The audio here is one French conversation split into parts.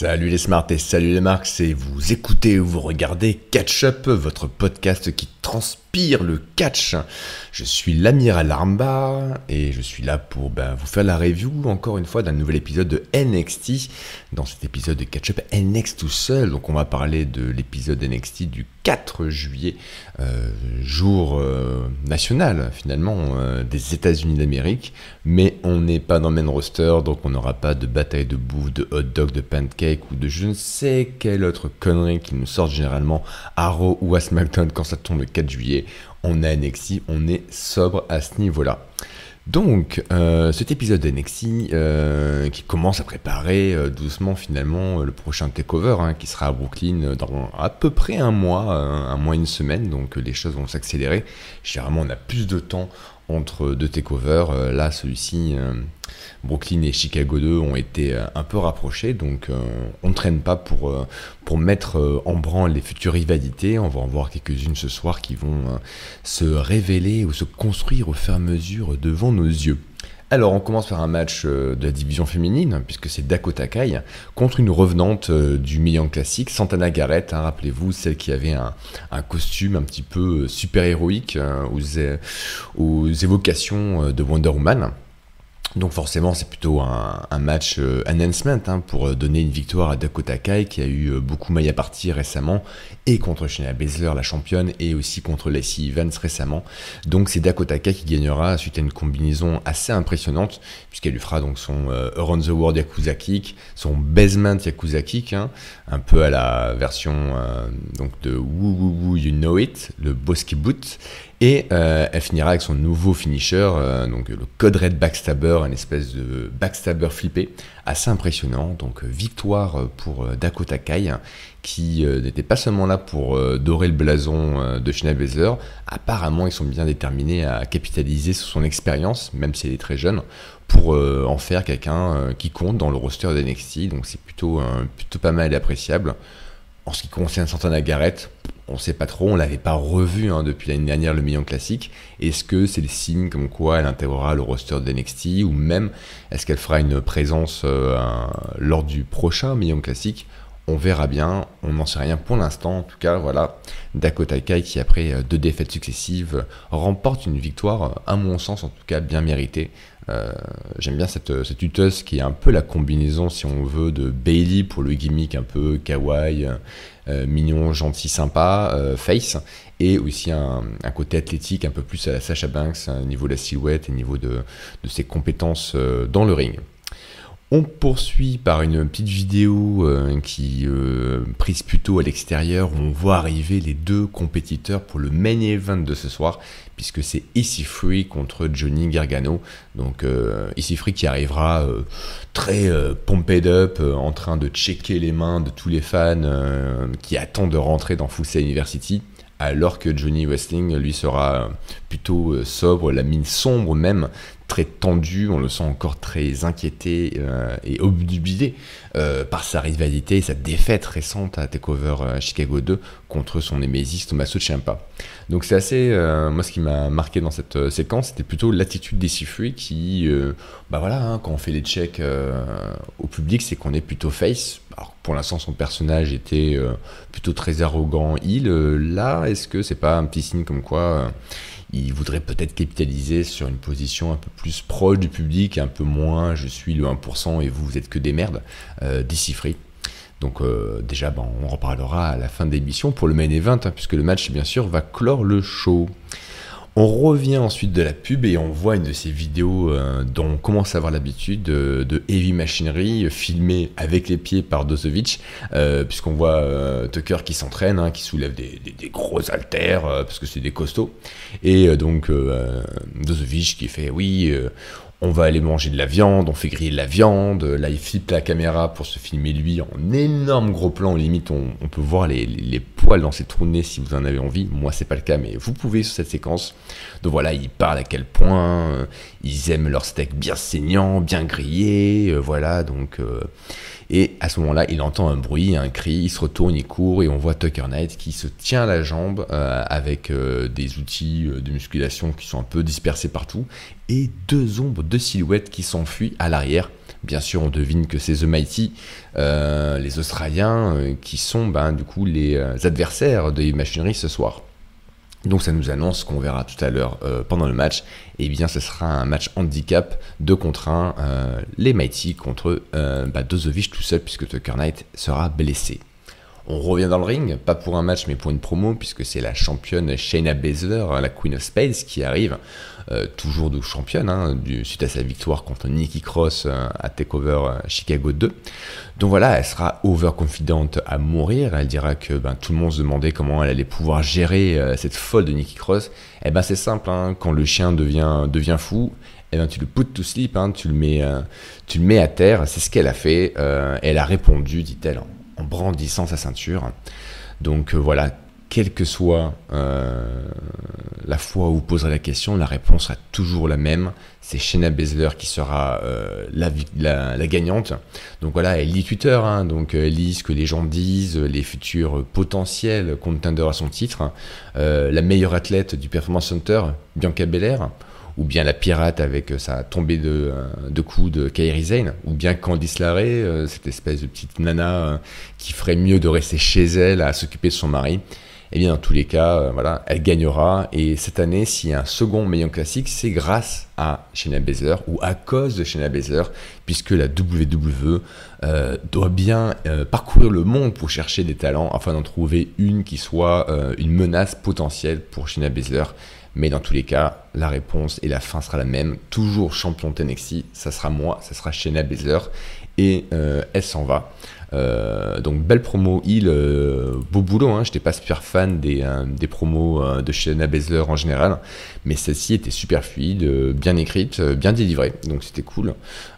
Salut les smarts et salut les marques, c'est vous écoutez ou vous regardez Catch Up, votre podcast qui transpire le catch. Je suis l'amiral Armba et je suis là pour ben, vous faire la review encore une fois d'un nouvel épisode de NXT. Dans cet épisode de Catch Up NXT tout seul, donc on va parler de l'épisode NXT du 4 juillet, euh, jour euh, national finalement euh, des États-Unis d'Amérique, mais on n'est pas dans le main roster, donc on n'aura pas de bataille de bouffe, de hot dog, de pancake ou de je ne sais quelle autre connerie qui nous sort généralement à Raw ou à SmackDown quand ça tombe le 4 juillet. On a NXT, on est sobre à ce niveau-là. Donc, euh, cet épisode d'NXT euh, qui commence à préparer euh, doucement finalement le prochain takeover hein, qui sera à Brooklyn dans à peu près un mois, un mois, une semaine, donc les choses vont s'accélérer. Généralement, on a plus de temps entre deux takeovers. Euh, là, celui-ci, euh, Brooklyn et Chicago 2 ont été euh, un peu rapprochés, donc on ne traîne pas pour, pour mettre en branle les futures rivalités. On va en voir quelques-unes ce soir qui vont se révéler ou se construire au fur et à mesure devant nos yeux. Alors, on commence par un match euh, de la division féminine, puisque c'est Dakota Kai contre une revenante euh, du Million Classique, Santana Garrett, hein, rappelez-vous, celle qui avait un, costume un petit peu euh, super-héroïque aux, évocations de Wonder Woman. Donc forcément, c'est plutôt un, match euh, announcement hein, pour euh, donner une victoire à Dakota Kai qui a eu euh, beaucoup maille à partir récemment et contre Shayna Baszler, la championne, et aussi contre Lacey Evans récemment. Donc c'est Dakota Kai qui gagnera suite à une combinaison assez impressionnante puisqu'elle lui fera donc son Around the World Yakuza Kick, son Basement Yakuza Kick, hein, un peu à la version donc de Woo Woo Woo You Know It, le Bosky Boot. Et euh, elle finira avec son nouveau finisher, euh, donc le Code Red Backstabber, une espèce de backstabber flippé, assez impressionnant. Donc euh, victoire pour Dakota Kai, qui n'était pas seulement là pour dorer le blason de Shayna. Apparemment, ils sont bien déterminés à capitaliser sur son expérience, même si elle est très jeune, pour en faire quelqu'un qui compte dans le roster de NXT. Donc c'est plutôt, plutôt pas mal et appréciable. En ce qui concerne Santana Garrett, on ne sait pas trop, on l'avait pas revu hein, depuis l'année dernière le Million Classique. Est-ce que c'est le signe comme quoi elle intégrera le roster de NXT ou même est-ce qu'elle fera une présence euh, lors du prochain Million Classique? On verra bien, on n'en sait rien pour l'instant. En tout cas, voilà, Dakota Kai qui, après euh, deux défaites successives, remporte une victoire, à mon sens en tout cas, bien méritée. Euh, j'aime bien cette, cette qui est un peu la combinaison, si on veut, de Bailey pour le gimmick un peu kawaii, euh, mignon, gentil, sympa, face, et aussi un, côté athlétique un peu plus à la Sacha Banks, au niveau de la silhouette et au niveau de, de ses compétences dans le ring. On poursuit par une petite vidéo euh, qui euh, prise plutôt à l'extérieur où on voit arriver les deux compétiteurs pour le main event de ce soir puisque c'est Easy Free contre Johnny Gargano. Donc euh, Free qui arrivera très pumped up en train de checker les mains de tous les fans qui attendent de rentrer dans Full University alors que Johnny Wrestling lui sera plutôt sobre, la mine sombre même, très tendu, on le sent encore très inquiété euh, et obnubilé euh, par sa rivalité et sa défaite récente à Takeover euh, Chicago 2 contre son némésis Tommaso Ciampa. Donc c'est assez, moi ce qui m'a marqué dans cette séquence, c'était plutôt l'attitude des Sifui qui, bah voilà, hein, quand on fait les checks au public, c'est qu'on est plutôt face. Alors pour l'instant son personnage était plutôt très arrogant, il, là est-ce que c'est pas un petit signe comme quoi il voudrait peut-être capitaliser sur une position un peu plus proche du public, un peu moins je suis le 1% et vous, vous êtes que des merdes, euh, free. Donc euh, déjà, ben, on reparlera à la fin de l'émission pour le main event, hein, puisque le match, bien sûr, va clore le show. On revient ensuite de la pub et on voit une de ces vidéos euh, dont on commence à avoir l'habitude de, Heavy Machinery filmée avec les pieds par Dozovic, euh, puisqu'on voit euh, Tucker qui s'entraîne, hein, qui soulève des, gros haltères, parce que c'est des costauds, et donc Dozovic qui fait oui on va aller manger de la viande, on fait griller de la viande, là il flippe la caméra pour se filmer lui en énorme gros plan, limite on, peut voir les, dans ses trous de nez si vous en avez envie, moi c'est pas le cas mais vous pouvez sur cette séquence, donc voilà il parle à quel point euh, ils aiment leur steak bien saignant, bien grillé, euh, voilà donc... Euh, Et à ce moment-là, il entend un bruit, un cri, il se retourne, il court et on voit Tucker Knight qui se tient la jambe avec des outils de musculation qui sont un peu dispersés partout et deux ombres, deux silhouettes qui s'enfuient à l'arrière Bien sûr, on devine que c'est The Mighty, euh, les Australiens, euh, qui sont ben, du coup les euh, adversaires de Machinery ce soir. Donc ça nous annonce qu'on verra tout à l'heure pendant le match, et eh bien ce sera un match handicap 2 contre 1, les Mighty contre bah, Dozovic tout seul puisque Tucker Knight sera blessé. On revient dans le ring, pas pour un match mais pour une promo, puisque c'est la championne Shayna Baszler, la Queen of Spades, qui arrive, euh, toujours de championne, hein, suite à sa victoire contre Nikki Cross euh, à TakeOver euh, Chicago 2. Donc voilà, elle sera overconfidente à mourir, elle dira que ben, tout le monde se demandait comment elle allait pouvoir gérer cette folle de Nikki Cross. Eh ben c'est simple, hein, quand le chien devient, devient fou, eh ben, tu le put to sleep, hein, tu, le mets, tu le mets à terre, c'est ce qu'elle a fait, elle a répondu, dit-elle, brandissant sa ceinture. Donc euh, voilà, quelle que soit euh, la fois où vous poserez la question, la réponse sera toujours la même. C'est Shayna Baszler qui sera euh, la, gagnante. Donc voilà, elle lit Twitter, hein. donc elle lit ce que les gens disent, les futurs potentiels contenders à son titre. la meilleure athlète du Performance Center, Bianca Belair ou bien la pirate avec euh, sa tombée de, euh, de coups de Kairi Zane, ou bien Candice Larrey, euh, cette espèce de petite nana qui ferait mieux de rester chez elle à s'occuper de son mari. Eh bien, dans tous les cas, voilà, elle gagnera. Et cette année, s'il y a un second meilleur classique, c'est grâce à Shayna Baszler ou à cause de Shayna Baszler, puisque la WWE doit bien parcourir le monde pour chercher des talents afin d'en trouver une qui soit une menace potentielle pour Shayna Baszler. Mais dans tous les cas, la réponse et la fin sera la même. Toujours champion NXT, ça sera moi, ça sera Shayna Baszler. Et euh, elle s'en va. Euh, donc belle promo il euh, beau boulot, hein. je n'étais pas super fan des, des promos de Shayna Baszler en général, mais celle-ci était super fluide, bien écrite, bien délivrée, donc c'était cool.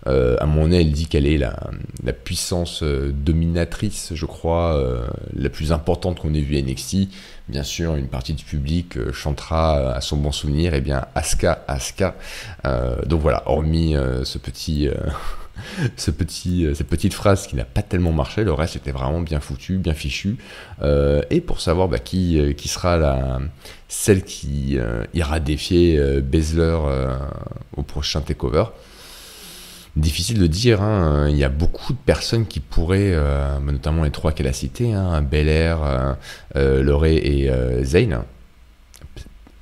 à mon nez, elle dit qu'elle est la, la puissance dominatrice, je crois, la plus importante qu'on ait vue à NXT, bien sûr, une partie du public euh, chantera euh, à son bon souvenir, eh bien Aska, Aska. Euh, donc voilà, hormis ce petit. ce petit, cette petite phrase qui n'a pas tellement marché, le reste était vraiment bien foutu, bien fichu. et pour savoir bah, qui, qui sera la, celle qui ira défier Bezler au prochain takeover, Difficile de dire, hein. il y a beaucoup de personnes qui pourraient, euh, notamment les trois qu'elle a cités, hein, Bel Air, euh, euh et euh, Zayn,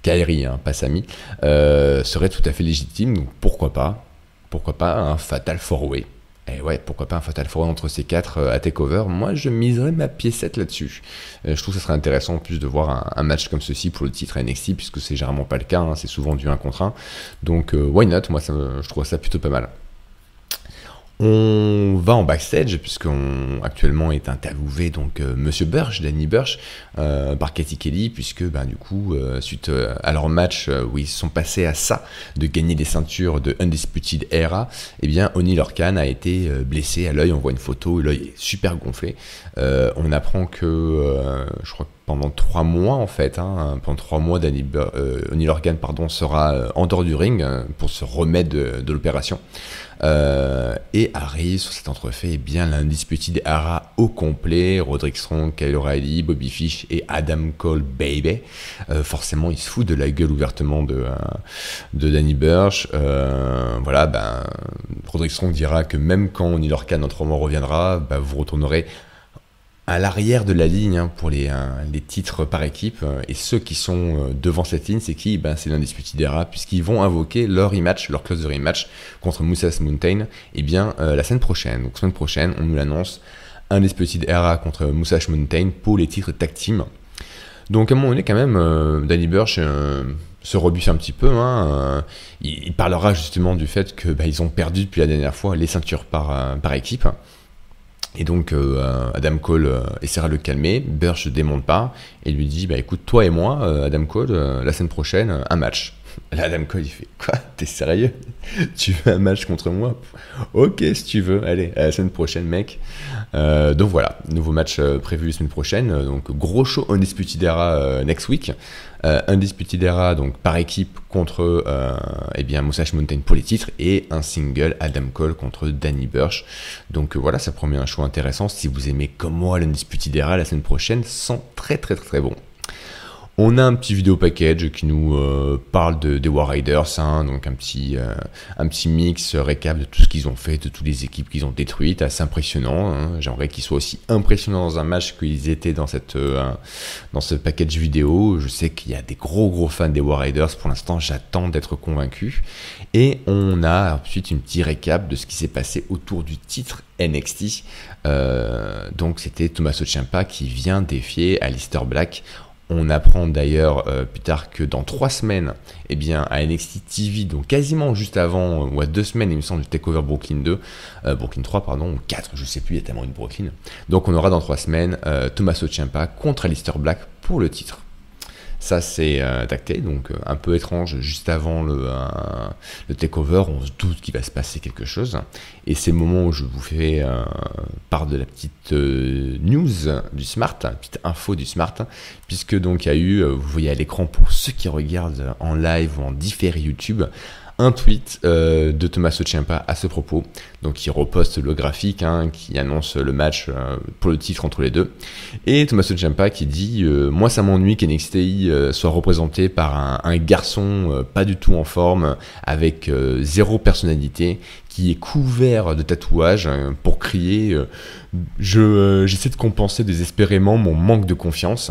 Kairi, hein, pas Sami, seraient tout à fait légitimes, donc pourquoi pas Pourquoi pas un Fatal Four Way et ouais, pourquoi pas un Fatal Four entre ces quatre à Takeover Moi, je miserais ma piécette là-dessus. je trouve que ce serait intéressant en plus de voir un, match comme ceci pour le titre NXT, puisque c'est généralement pas le cas, c'est souvent du 1 contre 1. Donc, why not? Moi, ça, je trouve ça plutôt pas mal. On va en backstage puisqu'on actuellement est interviewé donc euh, Monsieur Burch, Danny Burch, euh, par Katie Kelly puisque ben du coup euh, suite à leur match où ils sont passés à ça de gagner des ceintures de Undisputed Era, eh bien Oni Lorcan a été blessé à l'œil. On voit une photo, l'œil est super gonflé. on apprend que je crois que pendant trois mois en fait, hein, pendant trois mois, Danny Oni Lorcan pardon sera en dehors du ring pour se remettre de l'opération. Euh, et arrive sur cet entrefait eh bien l'indisputé Hara au complet, Roderick Strong, Kyle O'Reilly, Bobby Fish et Adam Cole Baby. Euh, forcément, il se fout de la gueule ouvertement de, euh, de Danny Burch. voilà, ben, Roderick Strong dira que même quand Neil Orkan autrement reviendra, ben, vous retournerez à l'arrière de la ligne hein, pour les, euh, les, titres par équipe. Euh, et ceux qui sont euh, devant cette ligne, c'est qui? Ben, C'est l'Undisputed Era, puisqu'ils vont invoquer leur rematch, leur clause de rematch contre Moussas Mountain, et eh bien la semaine prochaine. Donc semaine prochaine, on nous l'annonce, Undisputed Era contre Moussas Mountain pour les titres tag team. Donc à un moment donné, quand même, Danny Burch se rebuffe un petit peu. Hein, il, parlera justement du fait que ils ont perdu depuis la dernière fois les ceintures par, par équipe. Et donc euh, Adam Cole euh, essaiera de le calmer, Burch ne démonte pas et lui dit bah écoute toi et moi euh, Adam Cole la semaine prochaine un match. Là, Adam Cole, il fait Quoi? T'es sérieux? Tu veux un match contre moi? Ok, si tu veux. Allez, à la semaine prochaine, mec. Euh, donc voilà, nouveau match euh, prévu la semaine prochaine. Donc gros show Undisputed Era euh, next week. Undisputed Era donc par équipe contre eh bien Mountain pour les titres et un single Adam Cole contre Danny Burch. Donc voilà, ça promet un show intéressant. Si vous aimez comme moi l'Undisputed Era la semaine prochaine, sont très très très, très bon. On a un petit vidéo package qui nous euh, parle de, des War Raiders, hein, donc un petit, euh, un petit mix euh, récap de tout ce qu'ils ont fait, de toutes les équipes qu'ils ont détruites, assez impressionnant. Hein. J'aimerais qu'ils soient aussi impressionnants dans un match qu'ils étaient dans, cette, dans ce package vidéo. Je sais qu'il y a des gros gros fans des War Raiders, pour l'instant j'attends d'être convaincu. Et on a ensuite une petite récap de ce qui s'est passé autour du titre NXT. donc c'était Tommaso Ciampa qui vient défier Alistair Black on apprend d'ailleurs euh, plus tard que dans trois semaines, eh bien, à NXT TV, donc quasiment juste avant, euh, ou à deux semaines, il me semble, du Takeover Brooklyn 2, euh, Brooklyn 3, pardon, ou 4, je sais plus, il y a tellement une Brooklyn. Donc on aura dans trois semaines Tommaso Ciampa contre Alistair Black pour le titre. Ça, c'est euh, tacté, donc euh, un peu étrange. Juste avant le, euh, le takeover, on se doute qu'il va se passer quelque chose. Et c'est le moment où je vous fais part de la petite news du Smart, petite info du Smart, puisque donc il y a eu, vous voyez à l'écran pour ceux qui regardent en live ou en différé YouTube, un tweet euh, de Thomas Ciampa à ce propos. Donc il reposte le graphique hein, qui annonce le match euh, pour le titre entre les deux. Et Thomas Ciampa qui dit euh, Moi ça m'ennuie qu'NXT soit représenté par un garçon pas du tout en forme, avec zéro personnalité, qui est couvert de tatouages pour crier je j'essaie de compenser désespérément mon manque de confiance.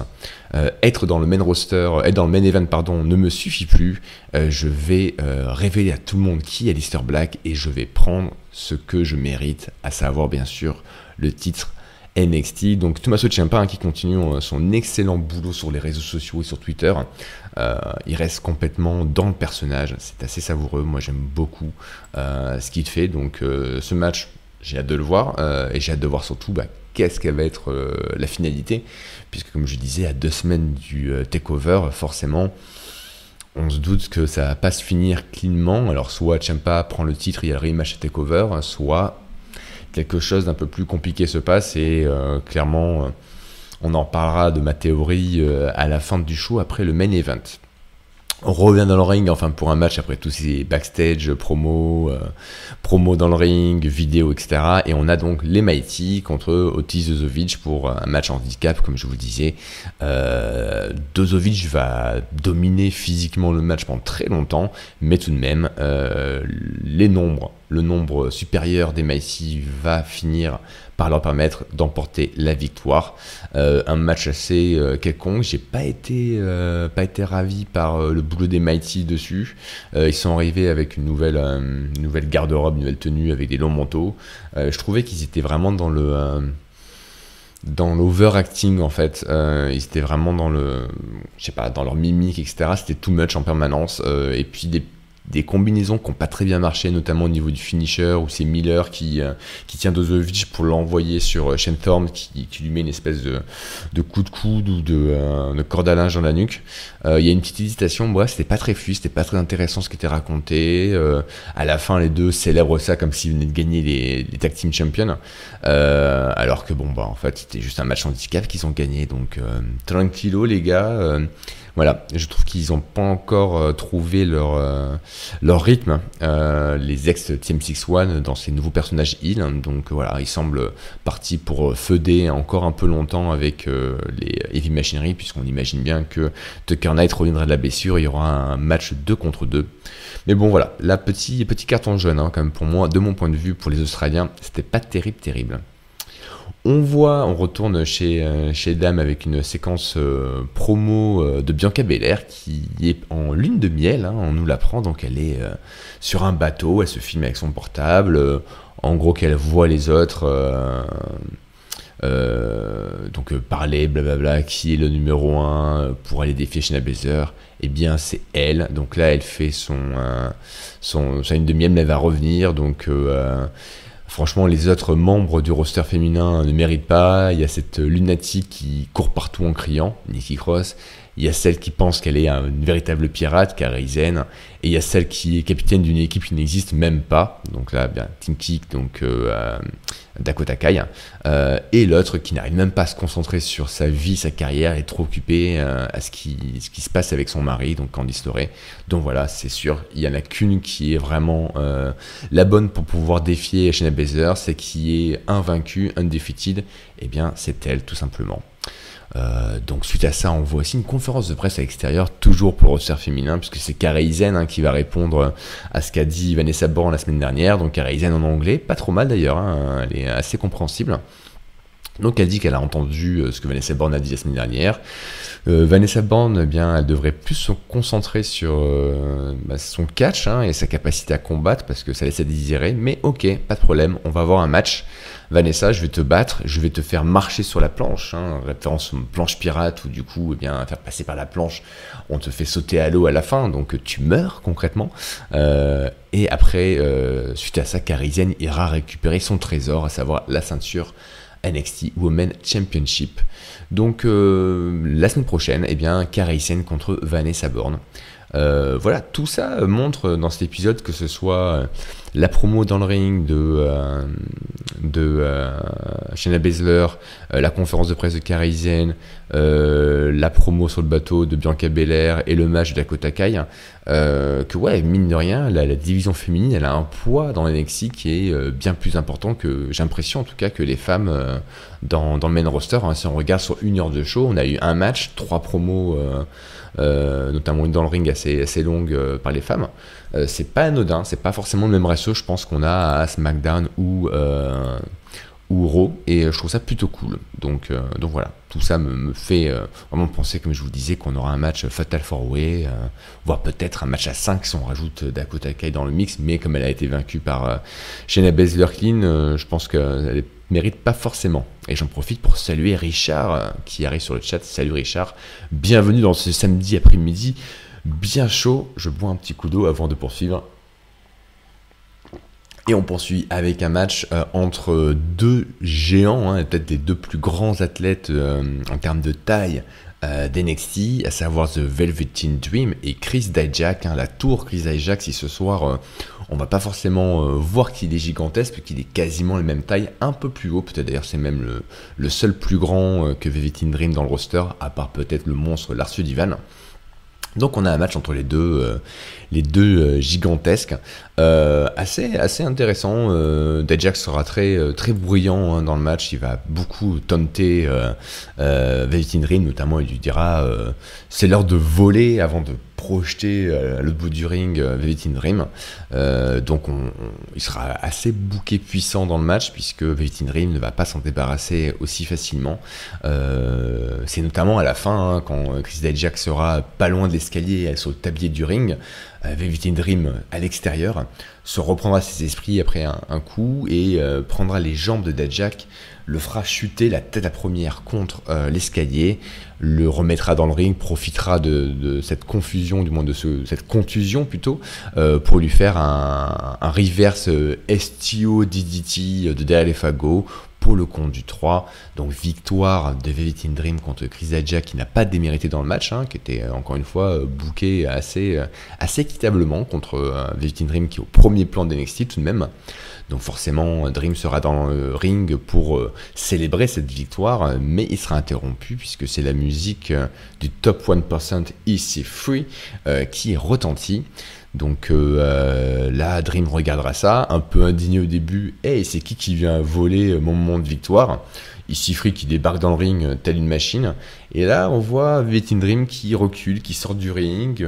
Euh, être dans le main roster, être dans le main event, pardon, ne me suffit plus. Euh, je vais euh, révéler à tout le monde qui est Lister Black et je vais prendre ce que je mérite, à savoir bien sûr le titre NXT. Donc Tommaso Ciampa hein, qui continue son excellent boulot sur les réseaux sociaux et sur Twitter. Il reste complètement dans le personnage. C'est assez savoureux. Moi j'aime beaucoup ce qu'il fait. Donc ce match, j'ai hâte de le voir et j'ai hâte de voir surtout bah, qu'est-ce qu'elle va être euh, la finalité, puisque comme je disais, à deux semaines du euh, takeover, forcément, on se doute que ça va pas se finir cleanement. Alors soit Champa prend le titre, il y a le rematch à takeover, soit quelque chose d'un peu plus compliqué se passe et euh, clairement, on en parlera de ma théorie à la fin du show après le main event. On revient dans le ring, enfin pour un match après tous ces backstage, promo, euh, promo dans le ring, vidéo, etc. Et on a donc les Mighty contre Otis Dozovic pour un match handicap, comme je vous disais. Euh, Dozovic va dominer physiquement le match pendant très longtemps, mais tout de même, euh, les nombres, le nombre supérieur des Mighty va finir par leur permettre d'emporter la victoire. Euh, un match assez euh, quelconque. J'ai pas été euh, pas été ravi par le boulot des Mighty dessus. ils sont arrivés avec une nouvelle nouvelle garde-robe, une nouvelle tenue avec des longs manteaux. je trouvais qu'ils étaient vraiment dans le dans l'overacting en fait. ils étaient vraiment dans le, je sais pas, dans leur mimique, etc. C'était too much en permanence. et puis des des combinaisons qui n'ont pas très bien marché, notamment au niveau du finisher, où c'est Miller qui, euh, qui tient Dozovic pour l'envoyer sur euh, Shenthorn, qui, qui, lui met une espèce de, de coup de coude ou de, euh, de corde à linge dans la nuque. Il y a une petite hésitation, bref, c'était pas très fluide, c'était pas très intéressant ce qui était raconté. à la fin, les deux célèbrent ça comme s'ils venaient de gagner les, les Tag Team Champions, alors que bon, bah en fait, c'était juste un match handicap qu'ils ont gagné. Donc, tranquillo les gars voilà, je trouve qu'ils n'ont pas encore euh, trouvé leur, euh, rythme, euh, les ex Team 6-1 dans ces nouveaux personnages heal. donc voilà, ils semblent partis pour feuder encore un peu longtemps avec les Heavy Machinery, puisqu'on imagine bien que Tucker Knight reviendra de la blessure, il y aura un match 2 contre 2. Mais bon voilà, la petit, petit carton jaune, hein, quand même pour moi, de mon point de vue, pour les Australiens, c'était pas terrible, terrible. On voit, on retourne chez, euh, chez Dame avec une séquence euh, promo euh, de Bianca Belair qui est en lune de miel, hein, on nous l'apprend, donc elle est sur un bateau, elle se filme avec son portable, en gros qu'elle voit les autres. donc parler, blablabla, qui est le numéro 1 pour aller défier Shayna Blazer Eh bien, c'est elle. Donc là, elle fait son, son sa lune de miel, mais elle va revenir. Donc Franchement, les autres membres du roster féminin ne méritent pas. Il y a cette lunatique qui court partout en criant, Nikki Cross. Il y a celle qui pense qu'elle est une véritable pirate, Karizen, et il y a celle qui est capitaine d'une équipe qui n'existe même pas. Donc là, bien, Team Kick, donc euh, Dakota Kai, euh, et l'autre qui n'arrive même pas à se concentrer sur sa vie, sa carrière, est trop occupé euh, à ce qui, se passe avec son mari, donc Candice LeRae. Donc voilà, c'est sûr, il y en a qu'une qui est vraiment euh, la bonne pour pouvoir défier Shayna Baszler, c'est qui est invaincue, undefeated, et eh bien c'est elle tout simplement. Euh, donc suite à ça, on voit aussi une conférence de presse à l'extérieur, toujours pour le roster féminin, puisque c'est Carrie hein, qui va répondre à ce qu'a dit Vanessa Born la semaine dernière. Donc Carrie en anglais, pas trop mal d'ailleurs, hein, elle est assez compréhensible. Donc elle dit qu'elle a entendu euh, ce que Vanessa Born a dit la semaine dernière. Euh, Vanessa Born, eh bien, elle devrait plus se concentrer sur bah, son catch hein, et sa capacité à combattre parce que ça laisse à désirer. Mais ok, pas de problème, on va avoir un match Vanessa, je vais te battre, je vais te faire marcher sur la planche, hein, référence planche pirate, où du coup, eh bien, faire passer par la planche, on te fait sauter à l'eau à la fin, donc tu meurs concrètement. Euh, et après, euh, suite à ça, Carizienne ira récupérer son trésor, à savoir la ceinture NXT Women Championship. Donc euh, la semaine prochaine, eh bien, contre Vanessa Bourne. voilà, tout ça montre dans cet épisode que ce soit la promo dans le ring de, euh, de euh, Shayna Baszler, euh, la conférence de presse de Karizen, la promo sur le bateau de Bianca Belair et le match de Dakota Kai, que ouais, mine de rien, la, division féminine, elle a un poids dans NXT qui est bien plus important que, j'ai en tout cas, que les femmes dans, dans, le main roster. Hein. Si on regarde sur une heure de show, on a eu un match, trois promos, notamment une dans le ring assez, assez longue par les femmes. Euh, c'est pas anodin, c'est pas forcément le même je pense, qu'on a SmackDown ou, euh, ou Raw, et je trouve ça plutôt cool. Donc, euh, voilà, tout ça me, fait vraiment penser, comme je vous disais, qu'on aura un match Fatal 4-Way, voire peut-être un match à 5 si on rajoute Dakota Kai dans le mix, mais comme elle a été vaincue par Shayna Baszler Clean, je pense qu'elle mérite pas forcément. Et j'en profite pour saluer Richard qui arrive sur le chat. Salut Richard, bienvenue dans ce samedi après-midi bien chaud. Je bois un petit coup d'eau avant de poursuivre. Et on poursuit avec un match euh, entre deux géants, hein, peut-être des deux plus grands athlètes euh, en termes de taille euh, d'NXT, à savoir The Velveteen Dream et Chris Dijak, hein, la tour Chris Dijak. Si ce soir on va pas forcément voir qu'il est gigantesque, qu'il est quasiment la même taille, un peu plus haut, peut-être d'ailleurs c'est même le, seul plus grand que Velveteen Dream dans le roster, à part peut-être le monstre Lars Divan. Donc on a un match entre les deux, euh, euh, gigantesques, euh, assez, assez intéressant. Euh, sera très, très bruyant hein, dans le match, il va beaucoup taunter euh, notamment il lui dira c'est l'heure de voler avant de projeter à l'autre bout du ring Velveteen Dream. donc il sera assez bouqué puissant dans le match puisque Velveteen Dream ne va pas s'en débarrasser aussi facilement. c'est notamment à la fin hein, quand Chris Dijak sera pas loin de l'escalier sur le tablier du ring. Velveteen Dream à l'extérieur, se reprendra ses esprits après un, coup et euh, prendra les jambes de Dajak, le fera chuter la tête à première contre euh, l'escalier, le remettra dans le ring, profitera de, cette confusion, du moins de cette contusion plutôt, euh, pour lui faire un, un reverse STO DDT de derrière pour le compte du 3. Donc victoire de Velveteen Dream contre Chris Adja qui n'a pas démérité dans le match, hein, qui était euh, encore une fois euh, booké assez, euh, assez équitablement contre Velveteen Dream qui est au premier plan d'NXT tout de même. Donc forcément, Dream sera dans le ring pour célébrer cette victoire, mais il sera interrompu puisque c'est la musique du top 1% Easy Free qui est retentie. Donc euh, euh, là, Dream regardera ça, un peu indigné au début. Hey, c'est qui qui vient voler mon moment de victoire? Ici Free qui débarque dans le ring euh, telle une machine. Et là, on voit Vetin Dream qui recule, qui sort du ring,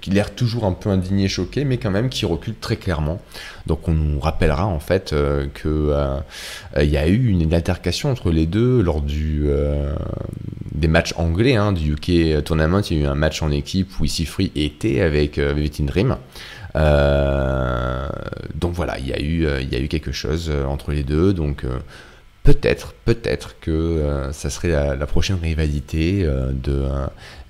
qui l'air toujours un peu indigné, choqué, mais quand même qui recule très clairement. Donc on nous rappellera en fait il y a eu une altercation entre les deux lors du des matchs anglais hein, du UK Tournament. Il y a eu un match en équipe où Ici Free était avec euh, Dream. Euh, donc voilà, il y, a eu, euh, quelque chose euh, entre les deux. Donc peut-être, peut-être que euh, ça serait la, prochaine rivalité euh, de,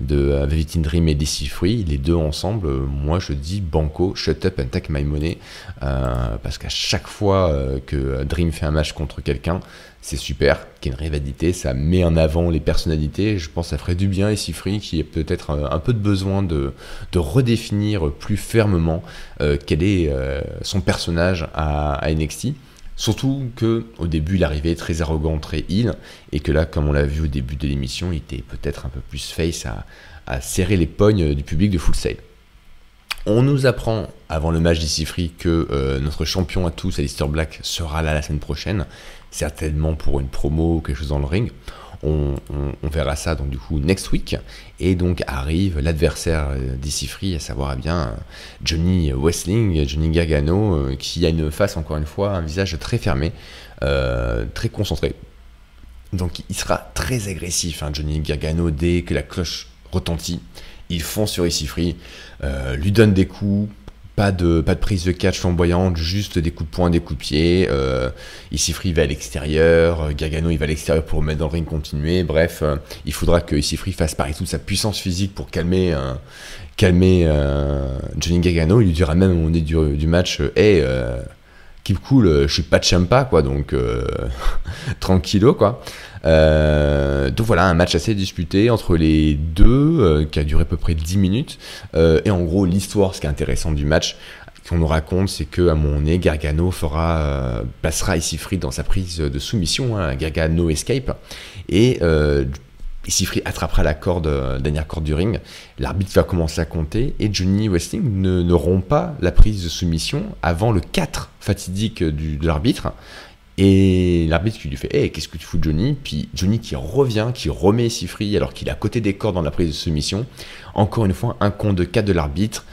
de Velvet Dream et DC Free, les deux ensemble. moi, je dis Banco, shut up and take my money, parce qu'à chaque fois que Dream fait un match contre quelqu'un, c'est super, qu'il y ait une rivalité, ça met en avant les personnalités. Je pense que ça ferait du bien et Free qui a peut-être un, peu de besoin de, de redéfinir plus fermement quel est son personnage à NXT. Surtout que au début il arrivait très arrogant, très il, et que là, comme on l'a vu au début de l'émission, il était peut-être un peu plus face à, serrer les pognes du public de Full Sail. On nous apprend avant le match d'Issifree que euh, notre champion à tous, Alistair Black, sera là la semaine prochaine, certainement pour une promo ou quelque chose dans le ring. On, verra ça donc du coup next week. Et donc arrive l'adversaire euh, d'Issifree, à savoir eh bien Johnny Westling, Johnny Gargano, euh, qui a une face encore une fois, un visage très fermé, euh, très concentré. Donc il sera très agressif, hein, Johnny Gargano, dès que la cloche retentit. Il fonce sur Issifree, lui donne des coups, pas de, pas de prise de catch flamboyante, juste des coups de poing, des coups de pied. Euh, Free va à l'extérieur, euh, Gargano il va à l'extérieur pour mettre dans le ring continuer. Bref, euh, il faudra que Free fasse pareil toute sa puissance physique pour calmer, calmer Johnny Gargano. Il lui dira même au moment du, match Hey, keep cool, je suis pas de champa, quoi, donc tranquillo, quoi. Euh, donc voilà, un match assez disputé entre les deux, euh, qui a duré à peu près 10 minutes. Euh, et en gros, l'histoire, ce qui est intéressant du match, qu'on nous raconte, c'est que à mon nez, Gargano fera, passera free dans sa prise de soumission, hein, Gargano escape, et Free attrapera la corde, dernière corde du ring. L'arbitre va commencer à compter et Johnny Wrestling ne, rompt pas la prise de soumission avant le 4 fatidique de l'arbitre. Et l'arbitre qui lui fait Hey, qu'est-ce que tu fous, Johnny? Puis Johnny qui revient, qui remet Sifri alors qu'il est à côté des corps dans la prise de soumission. Encore une fois, un compte de 4 de l'arbitre.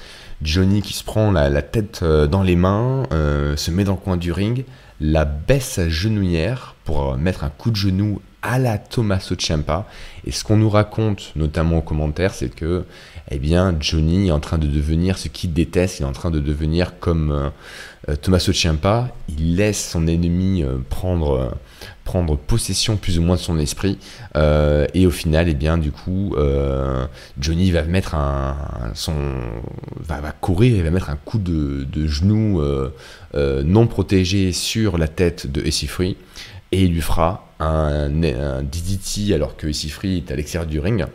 Johnny qui se prend la, tête euh, dans les mains, euh, se met dans le coin du ring, la baisse à genouillère pour mettre un coup de genou à la Tommaso Ciampa. Et ce qu'on nous raconte, notamment aux commentaires, c'est que eh bien, Johnny est en train de devenir ce qu'il déteste, il est en train de devenir comme euh, euh, Tommaso Ciampa, il laisse son ennemi euh, prendre, prendre possession plus ou moins de son esprit, et au final, eh bien, du coup, Johnny va mettre un, son, va, courir, il va mettre un coup de, genou non protégé sur la tête de Essifree, et il lui fera un, un alors que Essifree est à l'extérieur du ring.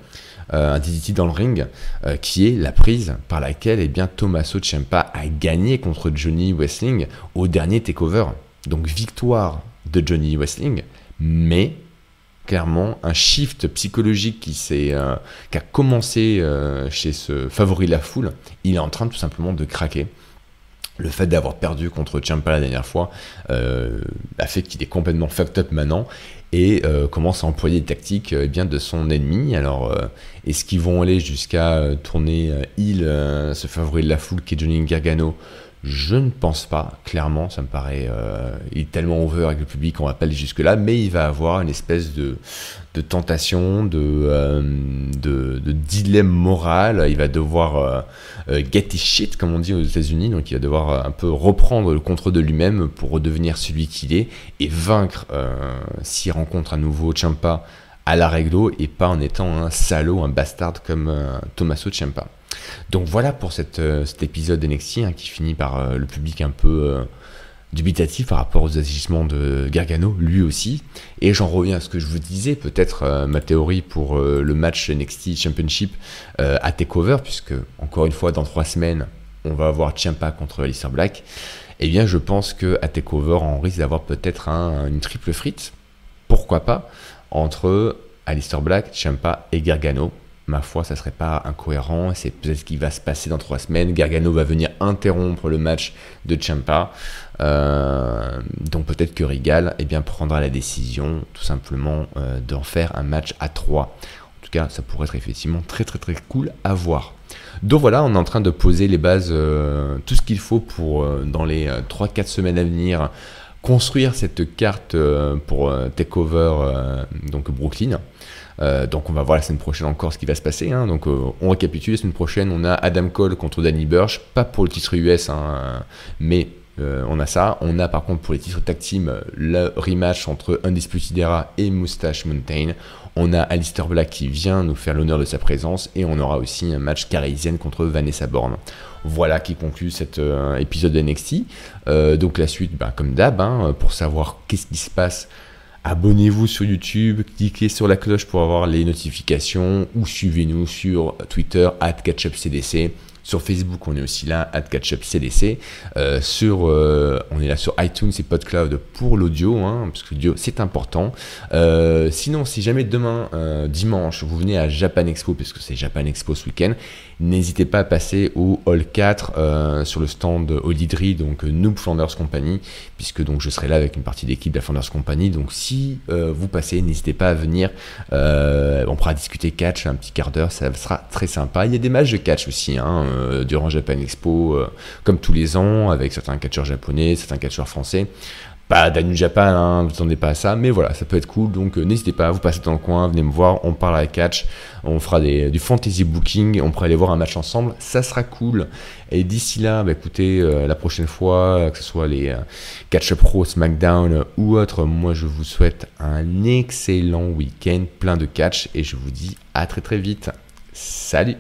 Euh, un DDT dans le ring, euh, qui est la prise par laquelle eh bien, Tommaso Ciampa a gagné contre Johnny Wrestling au dernier takeover. Donc victoire de Johnny Wrestling, mais clairement un shift psychologique qui, euh, qui a commencé chez ce favori de la foule, il est en train tout simplement de craquer. Le fait d'avoir perdu contre Ciampa la dernière fois a fait qu'il est complètement fucked up maintenant et euh, commence à employer des tactiques euh, bien, de son ennemi. Alors, euh, est-ce qu'ils vont aller jusqu'à tourner il, ce favori de la foule qui est Johnny Gargano je ne pense pas, clairement, ça me paraît, euh, il est tellement over avec le public, on va pas aller jusque-là, mais il va avoir une espèce de, de tentation, de, euh, de, dilemme moral, il va devoir euh, get his shit, comme on dit aux États-Unis, donc il va devoir un peu reprendre le contrôle de lui-même pour redevenir celui qu'il est et vaincre s'il rencontre à nouveau Champa à la règle et pas en étant un salaud, un bastard comme Tommaso Ciampa. Donc voilà pour euh, cet épisode NXT hein, qui finit par euh, le public un peu euh, dubitatif par rapport aux agissements de Gargano, lui aussi. Et j'en reviens à ce que je vous disais, peut-être ma théorie pour le match NXT Championship à Takeover, puisque encore une fois, dans trois semaines, on va avoir Ciampa contre Alistair Black. Eh bien, je pense que à Takeover, on risque d'avoir peut-être une triple frite, pourquoi pas, entre Alistair Black, Ciampa et Gargano ma foi, ça serait pas incohérent. C'est peut-être ce qui va se passer dans trois semaines. Gargano va venir interrompre le match de Champa. Euh, donc peut-être que Rigal eh prendra la décision tout simplement euh, d'en faire un match à trois. En tout cas, ça pourrait être effectivement très très très cool à voir. Donc voilà, on est en train de poser les bases, euh, tout ce qu'il faut pour dans les 3-4 semaines à venir construire cette carte pour Takeover donc Brooklyn. Euh, donc on va voir la semaine prochaine encore ce qui va se passer. Hein. Donc euh, on récapitule, la semaine prochaine on a Adam Cole contre Danny Burch, pas pour le titre US, hein, mais on a ça. On a par contre pour les titres tag team le rematch entre Undisputed Era et Moustache Mountain. On a Alistair Black qui vient nous faire l'honneur de sa présence et on aura aussi un match carisienne contre Vanessa Bourne. Voilà qui conclut cet euh, épisode de. Euh, donc la suite, bah, comme d'hab, hein, pour savoir qu'est-ce qui se passe, abonnez-vous sur YouTube, cliquez sur la cloche pour avoir les notifications ou suivez-nous sur Twitter at CatchUpCDC. Sur Facebook, on est aussi là, CatchUpCDC. Euh, sur, euh, on est là sur iTunes et PodCloud pour l'audio, hein, parce que l'audio c'est important. Euh, sinon, si jamais demain, dimanche, vous venez à Japan Expo, parce que c'est Japan Expo ce week-end, n'hésitez pas à passer au Hall 4 sur le stand Olidri, donc Noob Flanders Company, puisque donc je serai là avec une partie d'équipe de la Flanders Company. Donc si vous passez, n'hésitez pas à venir. on pourra discuter catch un petit quart d'heure, ça sera très sympa. Il y a des matchs de catch aussi. Hein, euh, durant Japan Expo, euh, comme tous les ans, avec certains catcheurs japonais, certains catcheurs français. Pas d'Anu Japan, hein, vous attendez pas à ça, mais voilà, ça peut être cool. Donc euh, n'hésitez pas, vous passez dans le coin, venez me voir, on parle à catch, on fera du fantasy booking, on pourra aller voir un match ensemble, ça sera cool. Et d'ici là, bah, écoutez, la prochaine fois, que ce soit les Catch Up Pro, SmackDown ou autre, moi je vous souhaite un excellent week-end, plein de catch, et je vous dis à très très vite. Salut